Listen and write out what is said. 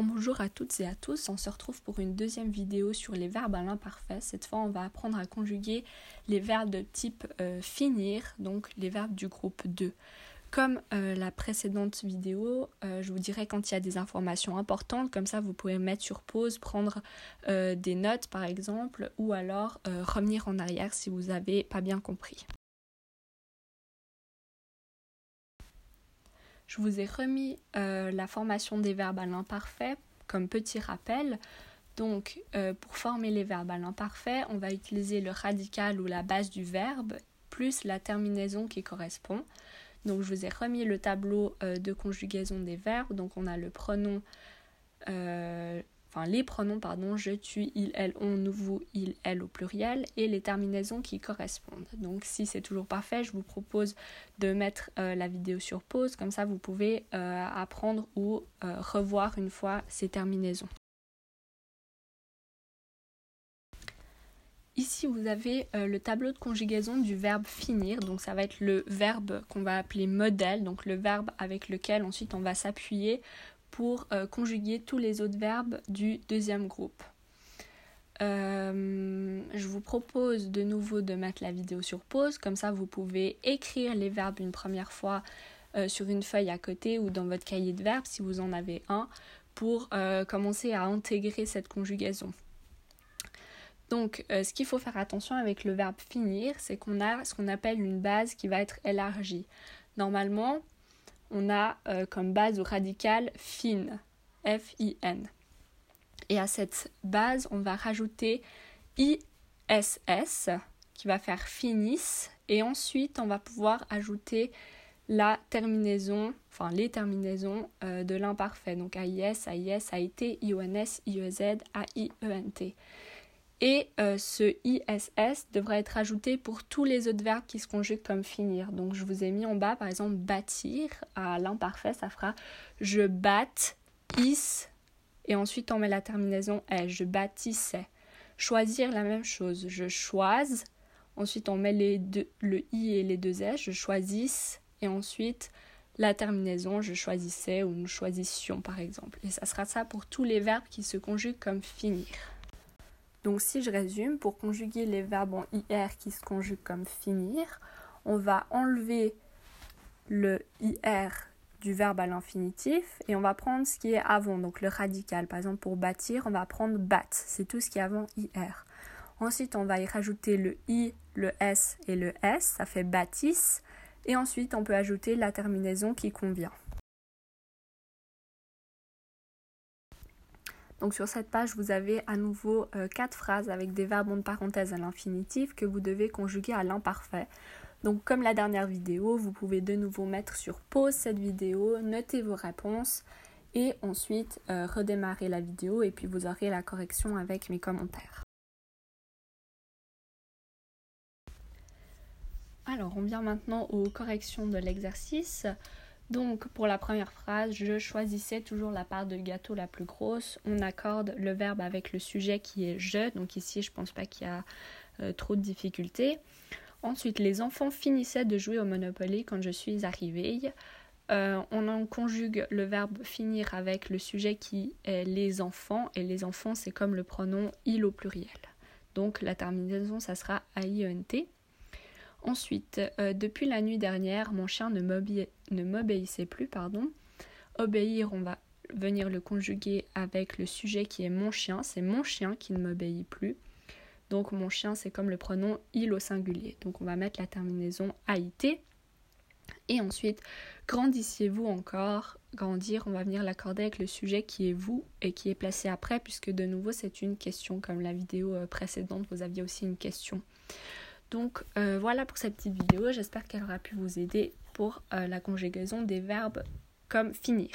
Bonjour à toutes et à tous, on se retrouve pour une deuxième vidéo sur les verbes à l'imparfait. Cette fois, on va apprendre à conjuguer les verbes de type euh, finir, donc les verbes du groupe 2. Comme euh, la précédente vidéo, euh, je vous dirai quand il y a des informations importantes, comme ça vous pouvez mettre sur pause, prendre des notes par exemple, ou alors revenir en arrière si vous n'avez pas bien compris. Je vous ai remis euh, la formation des verbes à l'imparfait comme petit rappel. Donc, euh, pour former les verbes à l'imparfait, on va utiliser le radical ou la base du verbe plus la terminaison qui correspond. Donc, je vous ai remis le tableau euh, de conjugaison des verbes. Donc, on a le pronom enfin les pronoms, pardon, je, tu, il, elle, on, nous, vous, il, elle au pluriel et les terminaisons qui correspondent. Donc si c'est toujours pas fait, je vous propose de mettre euh, la vidéo sur pause, comme ça vous pouvez euh, apprendre ou euh, revoir une fois ces terminaisons. Ici, vous avez le tableau de conjugaison du verbe finir. Donc, ça va être le verbe qu'on va appeler modèle, donc le verbe avec lequel ensuite on va s'appuyer pour euh, conjuguer tous les autres verbes du deuxième groupe. Euh, je vous propose de nouveau de mettre la vidéo sur pause, comme ça vous pouvez écrire les verbes une première fois euh, sur une feuille à côté ou dans votre cahier de verbes si vous en avez un, pour commencer à intégrer cette conjugaison. Donc, ce qu'il faut faire attention avec le verbe finir, c'est qu'on a ce qu'on appelle une base qui va être élargie. Normalement, on a euh, comme base au radical fin, F-I-N. Et à cette base, on va rajouter ISS qui va faire finis. Et ensuite, on va pouvoir ajouter la terminaison, enfin les terminaisons euh, de l'imparfait. Donc AIS, AIS, AIT, IONS, IEZ, AIENT. Et euh, ce ISS devrait être ajouté pour tous les autres verbes qui se conjuguent comme finir. Donc je vous ai mis en bas par exemple bâtir à l'imparfait, ça fera je batte, is, et ensuite on met la terminaison est, je bâtissais. Choisir la même chose, je choise, ensuite on met les deux, le i et les deux s, je choisisse, et ensuite la terminaison, je choisissais ou nous choisissions par exemple. Et ça sera ça pour tous les verbes qui se conjuguent comme finir. Donc si je résume, pour conjuguer les verbes en IR qui se conjuguent comme finir, on va enlever le IR du verbe à l'infinitif et on va prendre ce qui est avant, donc le radical. Par exemple, pour bâtir, on va prendre bat, c'est tout ce qui est avant IR. Ensuite, on va y rajouter le I, le S et le S, ça fait bâtisse. Et ensuite, on peut ajouter la terminaison qui convient. Donc sur cette page, vous avez à nouveau euh, quatre phrases avec des verbes de parenthèse à l'infinitif que vous devez conjuguer à l'imparfait. Donc comme la dernière vidéo, vous pouvez de nouveau mettre sur pause cette vidéo, noter vos réponses et ensuite euh, redémarrer la vidéo et puis vous aurez la correction avec mes commentaires. Alors on vient maintenant aux corrections de l'exercice. Donc pour la première phrase, je choisissais toujours la part de gâteau la plus grosse. On accorde le verbe avec le sujet qui est je. Donc ici, je pense pas qu'il y a euh, trop de difficultés. Ensuite, les enfants finissaient de jouer au Monopoly quand je suis arrivée. Euh, on en conjugue le verbe finir avec le sujet qui est les enfants. Et les enfants, c'est comme le pronom il au pluriel. Donc la terminaison, ça sera AIENT. Ensuite, euh, depuis la nuit dernière, mon chien ne m'obéissait plus. Pardon. Obéir, on va venir le conjuguer avec le sujet qui est mon chien. C'est mon chien qui ne m'obéit plus. Donc mon chien, c'est comme le pronom il au singulier. Donc on va mettre la terminaison AIT. Et ensuite, grandissiez-vous encore Grandir, on va venir l'accorder avec le sujet qui est vous et qui est placé après, puisque de nouveau c'est une question, comme la vidéo euh, précédente, vous aviez aussi une question. Donc euh, voilà pour cette petite vidéo, j'espère qu'elle aura pu vous aider pour euh, la conjugaison des verbes comme finir.